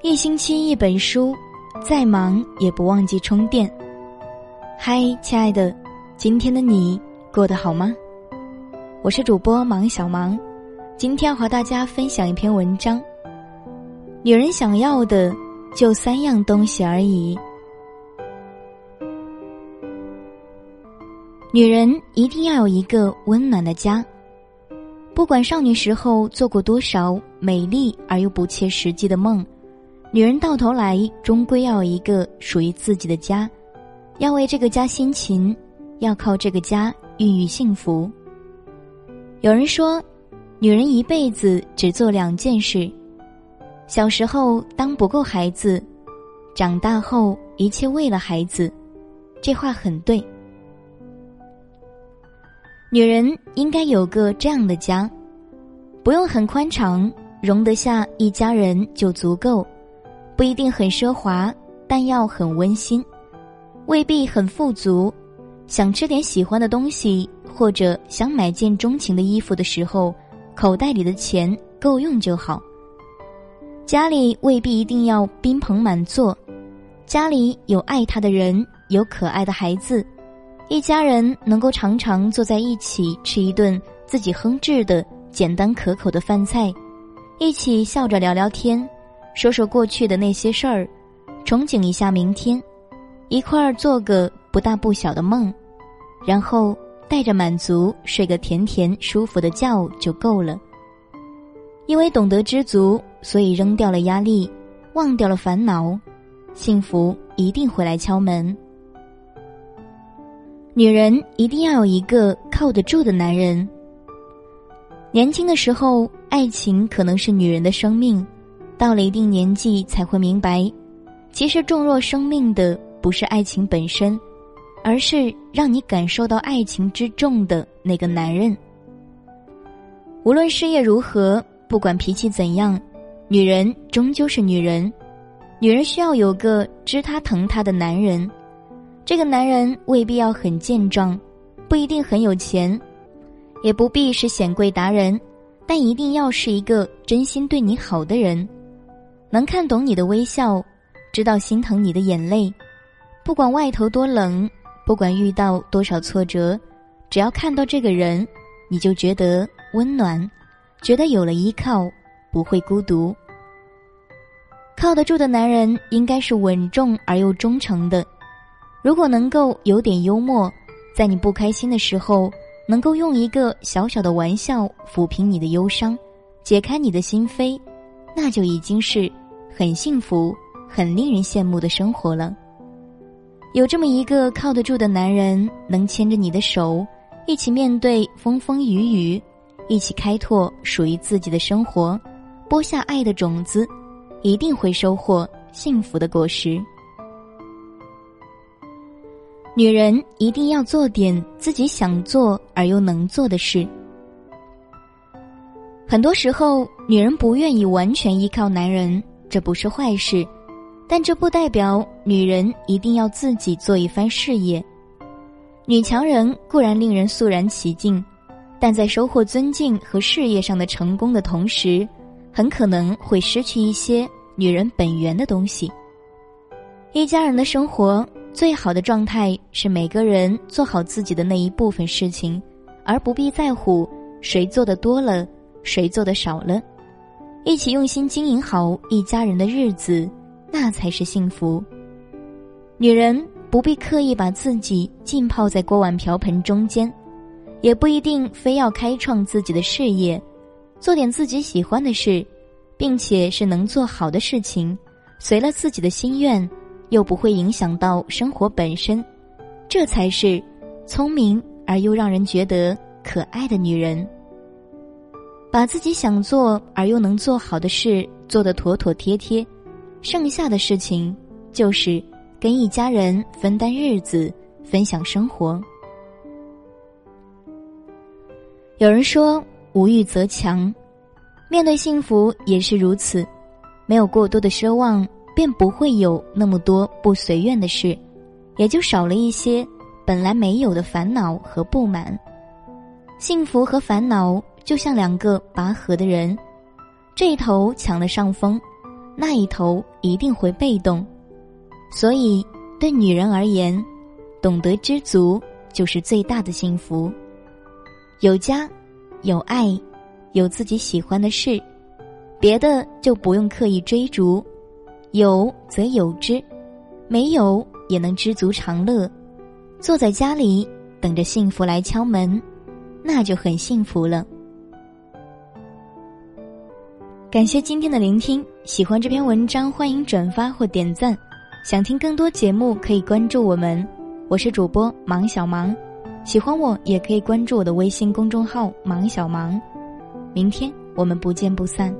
一星期一本书，再忙也不忘记充电。嗨，亲爱的，今天的你过得好吗？我是主播芒小芒，今天要和大家分享一篇文章。女人想要的就三样东西而已。女人一定要有一个温暖的家。不管少女时候做过多少美丽而又不切实际的梦，女人到头来终归要有一个属于自己的家，要为这个家辛勤，要靠这个家孕育幸福。有人说，女人一辈子只做两件事：小时候当不够孩子，长大后一切为了孩子。这话很对。女人应该有个这样的家，不用很宽敞，容得下一家人就足够；不一定很奢华，但要很温馨；未必很富足，想吃点喜欢的东西或者想买件钟情的衣服的时候，口袋里的钱够用就好。家里未必一定要宾朋满座，家里有爱他的人，有可爱的孩子。一家人能够常常坐在一起吃一顿自己烹制的简单可口的饭菜，一起笑着聊聊天，说说过去的那些事儿，憧憬一下明天，一块儿做个不大不小的梦，然后带着满足睡个甜甜舒服的觉就够了。因为懂得知足，所以扔掉了压力，忘掉了烦恼，幸福一定会来敲门。女人一定要有一个靠得住的男人。年轻的时候，爱情可能是女人的生命；到了一定年纪，才会明白，其实重若生命的不是爱情本身，而是让你感受到爱情之重的那个男人。无论事业如何，不管脾气怎样，女人终究是女人。女人需要有个知她疼她的男人。这个男人未必要很健壮，不一定很有钱，也不必是显贵达人，但一定要是一个真心对你好的人，能看懂你的微笑，知道心疼你的眼泪。不管外头多冷，不管遇到多少挫折，只要看到这个人，你就觉得温暖，觉得有了依靠，不会孤独。靠得住的男人应该是稳重而又忠诚的。如果能够有点幽默，在你不开心的时候，能够用一个小小的玩笑抚平你的忧伤，解开你的心扉，那就已经是很幸福、很令人羡慕的生活了。有这么一个靠得住的男人，能牵着你的手，一起面对风风雨雨，一起开拓属于自己的生活，播下爱的种子，一定会收获幸福的果实。女人一定要做点自己想做而又能做的事。很多时候，女人不愿意完全依靠男人，这不是坏事，但这不代表女人一定要自己做一番事业。女强人固然令人肃然起敬，但在收获尊敬和事业上的成功的同时，很可能会失去一些女人本源的东西。一家人的生活。最好的状态是每个人做好自己的那一部分事情，而不必在乎谁做的多了，谁做的少了。一起用心经营好一家人的日子，那才是幸福。女人不必刻意把自己浸泡在锅碗瓢盆中间，也不一定非要开创自己的事业，做点自己喜欢的事，并且是能做好的事情，随了自己的心愿。又不会影响到生活本身，这才是聪明而又让人觉得可爱的女人。把自己想做而又能做好的事做得妥妥帖帖，剩下的事情就是跟一家人分担日子、分享生活。有人说“无欲则强”，面对幸福也是如此，没有过多的奢望。便不会有那么多不随愿的事，也就少了一些本来没有的烦恼和不满。幸福和烦恼就像两个拔河的人，这一头抢了上风，那一头一定会被动。所以，对女人而言，懂得知足就是最大的幸福。有家，有爱，有自己喜欢的事，别的就不用刻意追逐。有则有之，没有也能知足常乐。坐在家里等着幸福来敲门，那就很幸福了。感谢今天的聆听，喜欢这篇文章欢迎转发或点赞。想听更多节目可以关注我们，我是主播芒小芒。喜欢我也可以关注我的微信公众号芒小芒。明天我们不见不散。